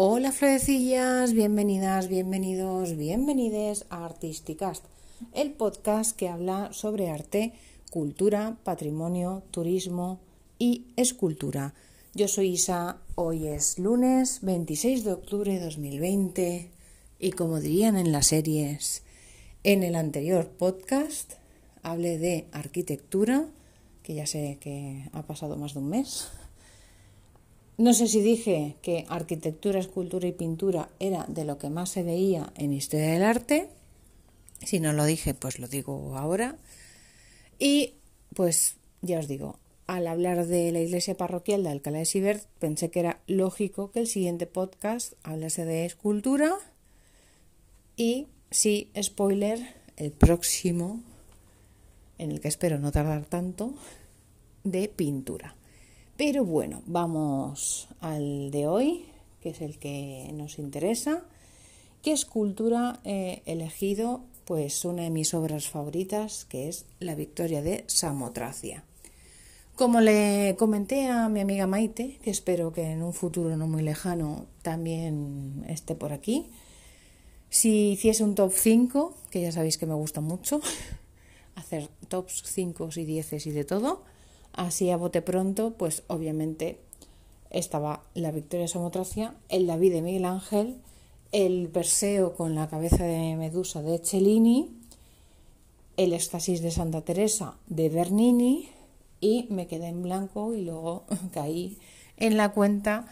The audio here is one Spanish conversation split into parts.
Hola florecillas, bienvenidas, bienvenidos, bienvenides a Artisticast, el podcast que habla sobre arte, cultura, patrimonio, turismo y escultura. Yo soy Isa, hoy es lunes 26 de octubre de 2020 y como dirían en las series, en el anterior podcast hablé de arquitectura, que ya sé que ha pasado más de un mes no sé si dije que arquitectura, escultura y pintura era de lo que más se veía en historia del arte. Si no lo dije, pues lo digo ahora. Y pues ya os digo, al hablar de la iglesia parroquial de Alcalá de Sibert, pensé que era lógico que el siguiente podcast hablase de escultura. Y sí, spoiler, el próximo, en el que espero no tardar tanto, de pintura. Pero bueno, vamos al de hoy, que es el que nos interesa. ¿Qué escultura he elegido? Pues una de mis obras favoritas, que es La Victoria de Samotracia. Como le comenté a mi amiga Maite, que espero que en un futuro no muy lejano también esté por aquí, si hiciese un top 5, que ya sabéis que me gusta mucho, hacer tops 5 y 10 y de todo, Así a bote pronto, pues obviamente estaba la Victoria Samotracia, el David de Miguel Ángel, el Perseo con la cabeza de Medusa de Cellini, el Éxtasis de Santa Teresa de Bernini y me quedé en blanco y luego caí en la cuenta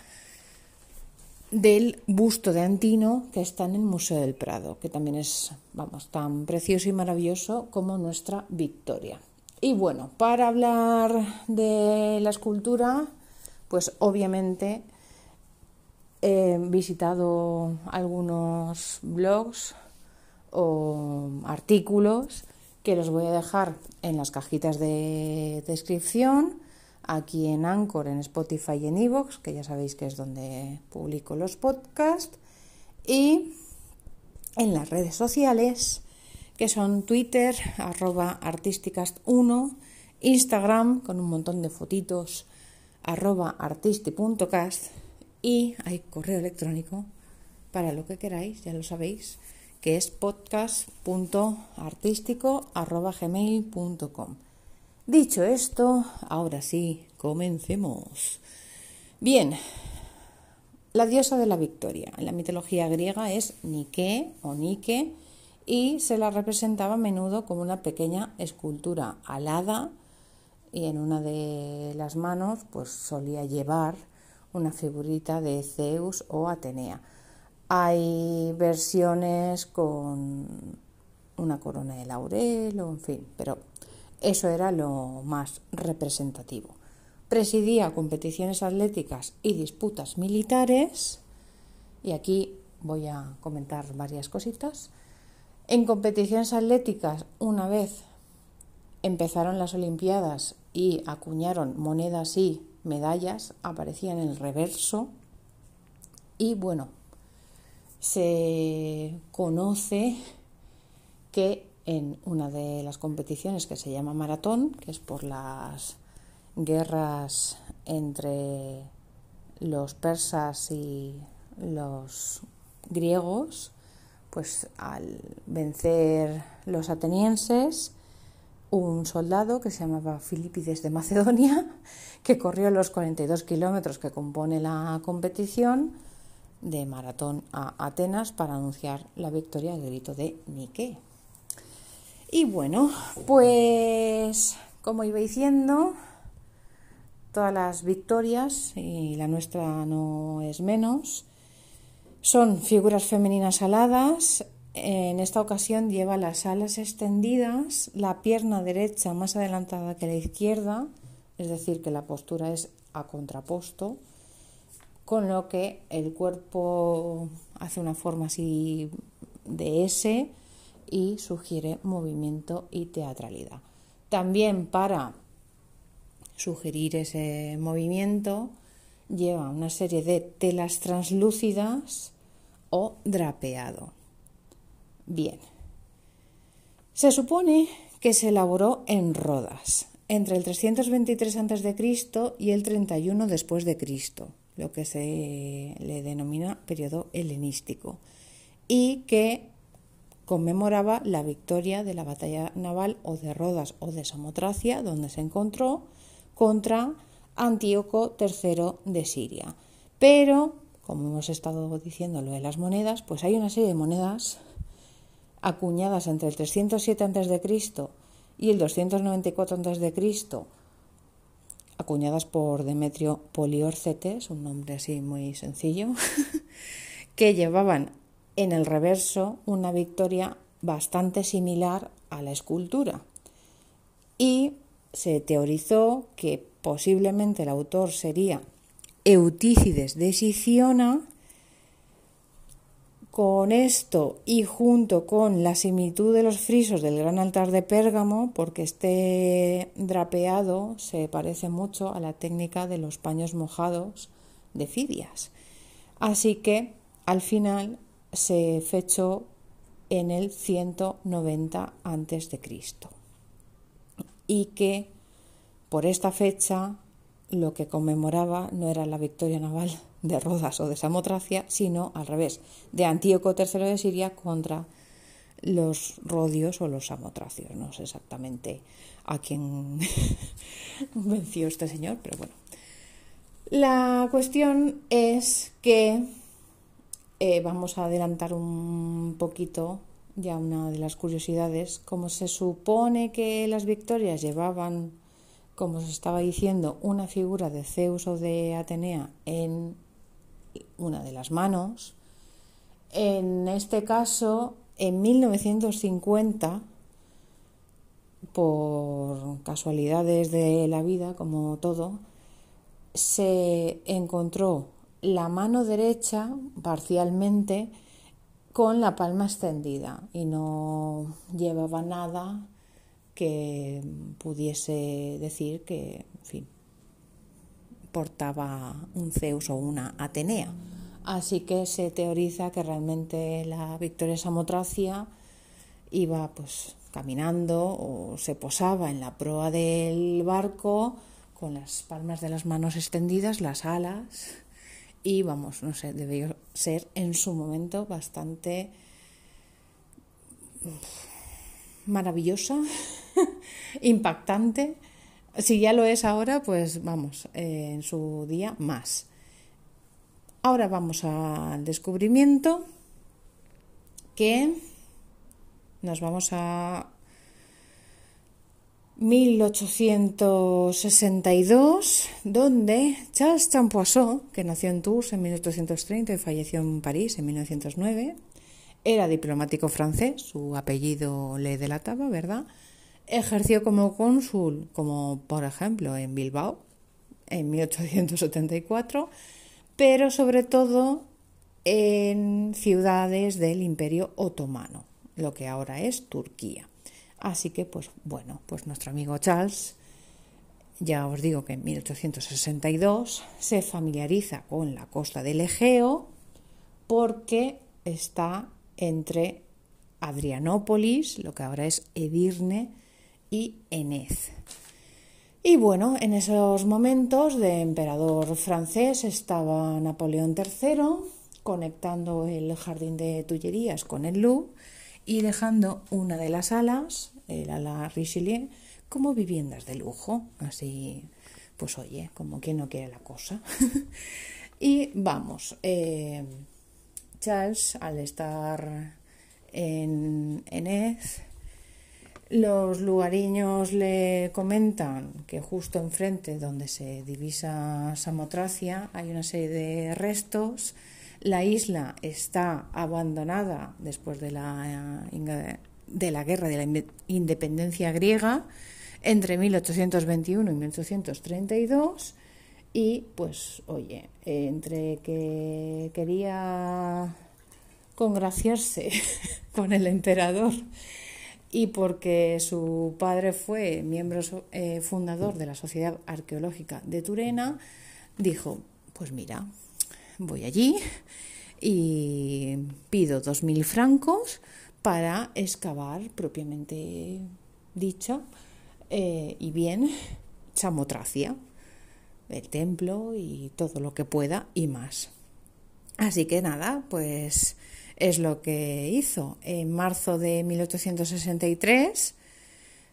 del busto de Antino que está en el Museo del Prado, que también es, vamos, tan precioso y maravilloso como nuestra Victoria. Y bueno, para hablar de la escultura, pues obviamente he visitado algunos blogs o artículos que los voy a dejar en las cajitas de descripción, aquí en Anchor, en Spotify y en Evox, que ya sabéis que es donde publico los podcasts, y en las redes sociales que son Twitter, arroba artisticast1, Instagram con un montón de fotitos, arroba artisti.cast y hay correo electrónico para lo que queráis, ya lo sabéis, que es podcast.artístico.gmail.com. Dicho esto, ahora sí, comencemos. Bien, la diosa de la victoria en la mitología griega es Nike o Nike, y se la representaba a menudo como una pequeña escultura alada y en una de las manos pues solía llevar una figurita de Zeus o Atenea. Hay versiones con una corona de laurel o en fin, pero eso era lo más representativo. Presidía competiciones atléticas y disputas militares y aquí voy a comentar varias cositas. En competiciones atléticas, una vez empezaron las Olimpiadas y acuñaron monedas y medallas, aparecían en el reverso. Y bueno, se conoce que en una de las competiciones que se llama maratón, que es por las guerras entre los persas y los griegos, pues al vencer los atenienses, un soldado que se llamaba Filipides de Macedonia, que corrió los 42 kilómetros que compone la competición de maratón a Atenas para anunciar la victoria del grito de Nike. Y bueno, pues como iba diciendo, todas las victorias, y la nuestra no es menos, son figuras femeninas aladas. En esta ocasión lleva las alas extendidas, la pierna derecha más adelantada que la izquierda, es decir, que la postura es a contraposto, con lo que el cuerpo hace una forma así de S y sugiere movimiento y teatralidad. También para sugerir ese movimiento lleva una serie de telas translúcidas o drapeado. Bien. Se supone que se elaboró en Rodas entre el 323 a.C. y el 31 después de Cristo. lo que se le denomina periodo helenístico, y que conmemoraba la victoria de la batalla naval o de Rodas o de Samotracia, donde se encontró contra Antíoco III de Siria. Pero, como hemos estado diciendo lo de las monedas, pues hay una serie de monedas acuñadas entre el 307 a.C. y el 294 a.C., acuñadas por Demetrio Poliorcetes, un nombre así muy sencillo, que llevaban en el reverso una victoria bastante similar a la escultura. Y se teorizó que posiblemente el autor sería Eutícides de Siciona. Con esto y junto con la similitud de los frisos del gran altar de Pérgamo, porque este drapeado se parece mucho a la técnica de los paños mojados de Fidias. Así que al final se fechó en el 190 a.C. y que por esta fecha lo que conmemoraba no era la victoria naval de Rodas o de Samotracia, sino al revés, de Antíoco III de Siria contra los rodios o los samotracios. No sé exactamente a quién venció este señor, pero bueno. La cuestión es que eh, vamos a adelantar un poquito ya una de las curiosidades. Como se supone que las victorias llevaban, como se estaba diciendo, una figura de Zeus o de Atenea en una de las manos, en este caso, en 1950, por casualidades de la vida, como todo, se encontró la mano derecha parcialmente con la palma extendida y no llevaba nada que pudiese decir que, en fin, portaba un Zeus o una Atenea. Así que se teoriza que realmente la Victoria Samotracia iba pues caminando o se posaba en la proa del barco con las palmas de las manos extendidas, las alas y vamos, no sé, debió ser en su momento bastante maravillosa, impactante. Si ya lo es ahora, pues vamos, eh, en su día más. Ahora vamos al descubrimiento que nos vamos a 1862, donde Charles Champoisson, que nació en Tours en 1830 y falleció en París en 1909, era diplomático francés, su apellido le delataba, ¿verdad? Ejerció como cónsul, como por ejemplo en Bilbao, en 1874, pero sobre todo en ciudades del Imperio Otomano, lo que ahora es Turquía. Así que, pues bueno, pues nuestro amigo Charles, ya os digo que en 1862 se familiariza con la costa del Egeo porque está entre Adrianópolis, lo que ahora es Edirne, y Enez. Y bueno, en esos momentos de emperador francés estaba Napoleón III conectando el jardín de Tullerías con el Louvre y dejando una de las alas, el ala Richelieu, como viviendas de lujo. Así, pues oye, como quien no quiere la cosa. y vamos, eh, Charles, al estar en, en los lugareños le comentan que justo enfrente donde se divisa Samotracia hay una serie de restos. La isla está abandonada después de la, de la guerra de la independencia griega entre 1821 y 1832 y pues oye, entre que quería congraciarse con el emperador y porque su padre fue miembro eh, fundador de la Sociedad Arqueológica de Turena, dijo, pues mira, voy allí y pido dos mil francos para excavar propiamente dicha eh, y bien Chamotracia. el templo y todo lo que pueda y más. Así que nada, pues es lo que hizo. En marzo de 1863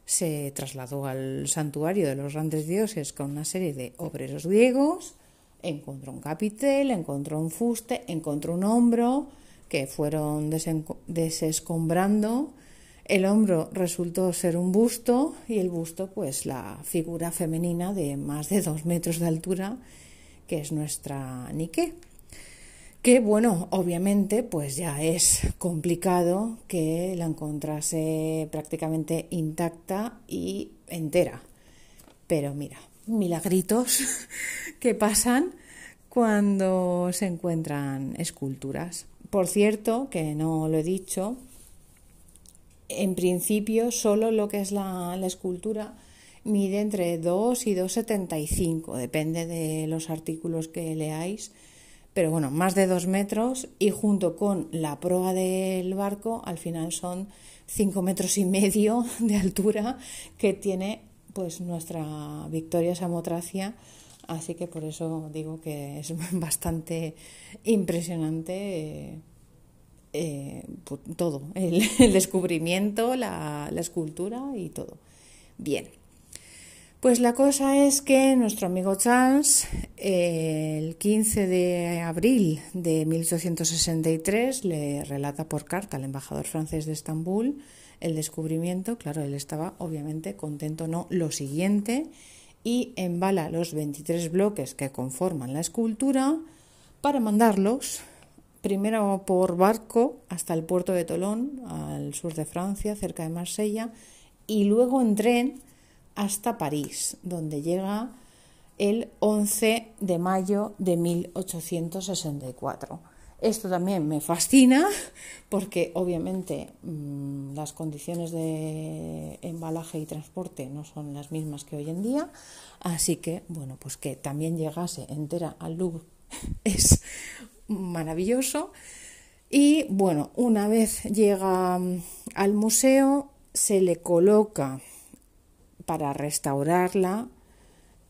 se trasladó al santuario de los grandes dioses con una serie de obreros griegos, encontró un capitel, encontró un fuste, encontró un hombro que fueron desescombrando. El hombro resultó ser un busto y el busto pues la figura femenina de más de dos metros de altura que es nuestra Nike que bueno, obviamente pues ya es complicado que la encontrase prácticamente intacta y entera. Pero mira, milagritos que pasan cuando se encuentran esculturas. Por cierto, que no lo he dicho, en principio solo lo que es la, escultura mide entre 2 y 2,75, depende de los artículos que leáis pero bueno, más de dos metros y junto con la proa del barco al final son cinco metros y medio de altura que tiene pues nuestra Victoria Samotracia. Así que por eso digo que es bastante impresionante eh, eh, pues, todo el, descubrimiento la, la escultura y todo. Bien pues la cosa es que nuestro amigo Charles, el 15 de abril de 1863, le relata por carta al embajador francés de Estambul el descubrimiento. Claro, él estaba obviamente contento, no, lo siguiente, y embala los 23 bloques que conforman la escultura para mandarlos primero por barco hasta el puerto de Tolón, al sur de Francia, cerca de Marsella, y luego en tren hasta París, donde llega el 11 de mayo de 1864. Esto también me fascina porque obviamente mm, las condiciones de embalaje y transporte no son las mismas que hoy en día, así que bueno, pues que también llegase entera al Louvre es maravilloso. Y bueno, una vez llega mm, al museo se le coloca para restaurarla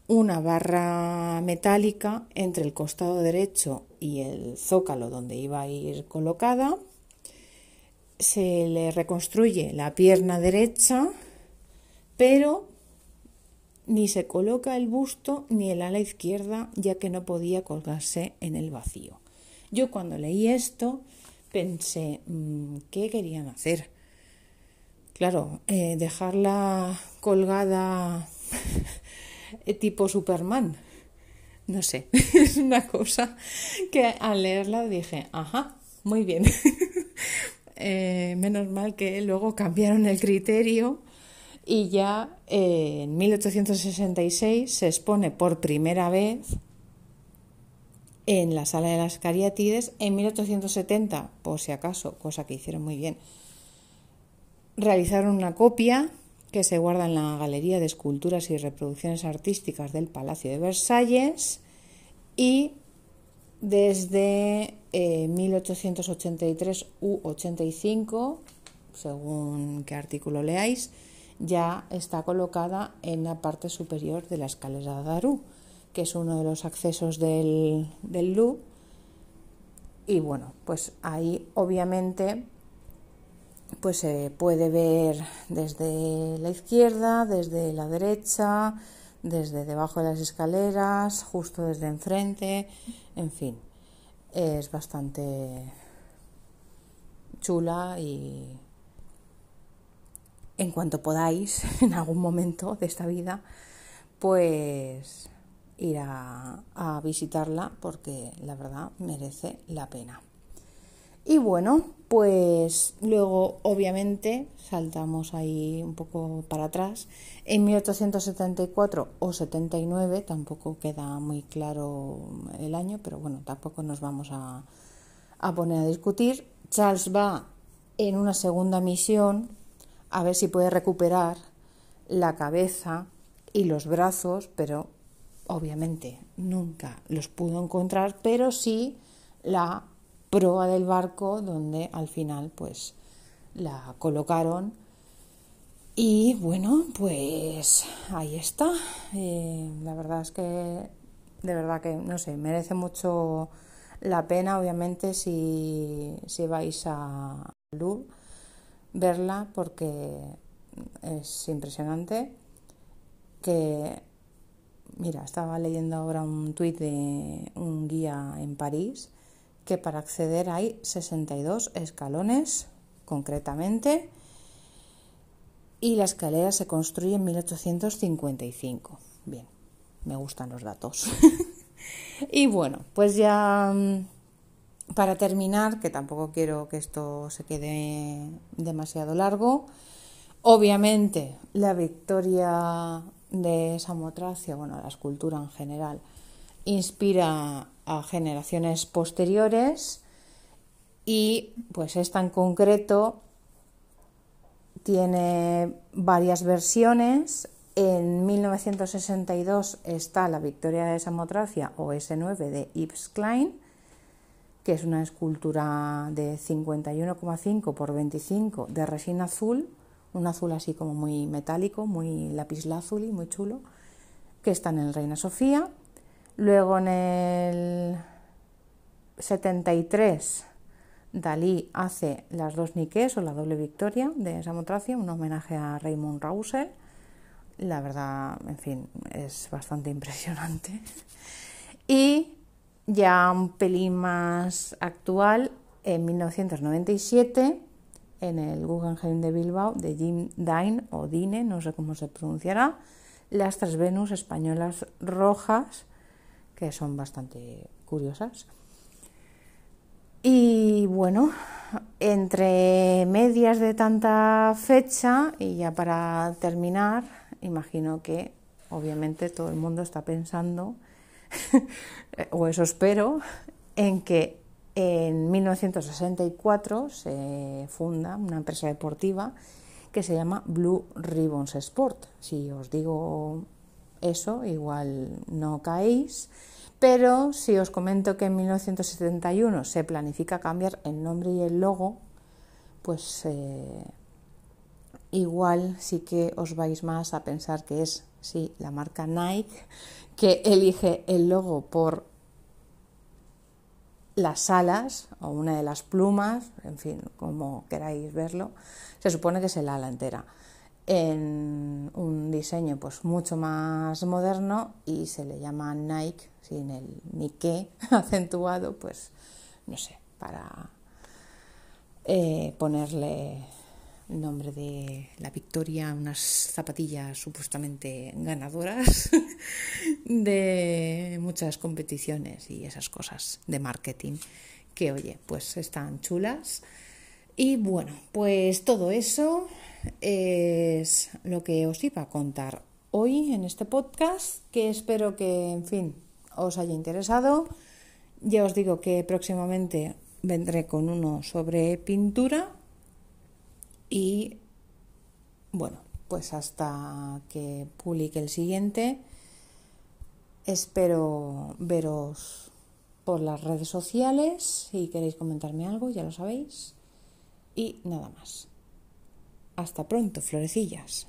una barra metálica entre el costado derecho y el zócalo donde iba a ir colocada. Se le reconstruye la pierna derecha, pero ni se coloca el busto ni el ala izquierda, ya que no podía colgarse en el vacío. Yo cuando leí esto pensé, mm, ¿qué querían hacer? Claro, eh, dejarla colgada tipo Superman, no sé, es una cosa que al leerla dije, ajá, muy bien. Eh, menos mal que luego cambiaron el criterio y ya eh, en 1866 se expone por primera vez en la sala de las cariátides. En 1870, por si acaso, cosa que hicieron muy bien, realizaron una copia que se guarda en la Galería de Esculturas y Reproducciones Artísticas del Palacio de Versalles y desde 1883 eh, u 85, según qué artículo leáis, ya está colocada en la parte superior de la escalera de Darú, que es uno de los accesos del, del Louvre. Y bueno, pues ahí obviamente pues se puede ver desde la izquierda, desde la derecha, desde debajo de las escaleras, justo desde enfrente, en fin, es bastante chula y en cuanto podáis, en algún momento de esta vida, pues ir a, a visitarla porque la verdad merece la pena. Y bueno, pues luego obviamente saltamos ahí un poco para atrás. En 1874 o 79, tampoco queda muy claro el año, pero bueno, tampoco nos vamos a, a poner a discutir. Charles va en una segunda misión a ver si puede recuperar la cabeza y los brazos, pero obviamente nunca los pudo encontrar, pero sí la proa del barco donde al final pues la colocaron. Y bueno pues ahí está. Eh, la verdad es que de verdad que, no sé, merece mucho la pena, obviamente, si, si vais a Louvre, verla porque es impresionante. Que mira, estaba leyendo ahora un tuit de un guía en París que para acceder hay 62 escalones concretamente y la escalera se construye en 1855. Bien, me gustan los datos. y bueno, pues ya mm, para terminar, que tampoco quiero que esto se quede demasiado largo, obviamente la victoria de Samotracia, bueno, la escultura en general, inspira a generaciones posteriores y pues esta en concreto tiene varias versiones. En 1962 está la Victoria de Samotracia o S9 de Yves Klein, que es una escultura de 51,5 por 25 de resina azul un azul así como muy metálico, muy lapislázuli, muy chulo, que está en el Reina Sofía. Luego en el 73 Dalí hace las dos Niques o la doble victoria de Samotracia, un homenaje a Raymond Roussel. La verdad, en fin, es bastante impresionante. Y ya un pelín más actual, en 1997 en el Guggenheim de Bilbao de Jim Dine o Dine, no sé cómo se pronunciará, las tres Venus españolas rojas, que son bastante curiosas. Y bueno, entre medias de tanta fecha, y ya para terminar, imagino que obviamente todo el mundo está pensando, o eso espero, en que en 1964 se funda una empresa deportiva que se llama Blue Ribbons Sport. Si os digo eso, igual no caéis, pero si os comento que en 1971 se planifica cambiar el nombre y el logo, pues eh, igual sí que os vais más a pensar que es sí la marca Nike que elige el logo por las alas o una de las plumas, en fin, como queráis verlo, se supone que es el ala entera en un diseño pues mucho más moderno y se le llama Nike sin el Nike acentuado, pues no sé, para eh, ponerle nombre de la victoria, unas zapatillas supuestamente ganadoras de muchas competiciones y esas cosas de marketing que, oye, pues están chulas. Y bueno, pues todo eso es lo que os iba a contar hoy en este podcast, que espero que, en fin, os haya interesado. Ya os digo que próximamente vendré con uno sobre pintura y bueno, pues hasta que publique el siguiente, espero veros por las redes sociales. Si queréis comentarme algo, ya lo sabéis. Y nada más. Hasta pronto, florecillas.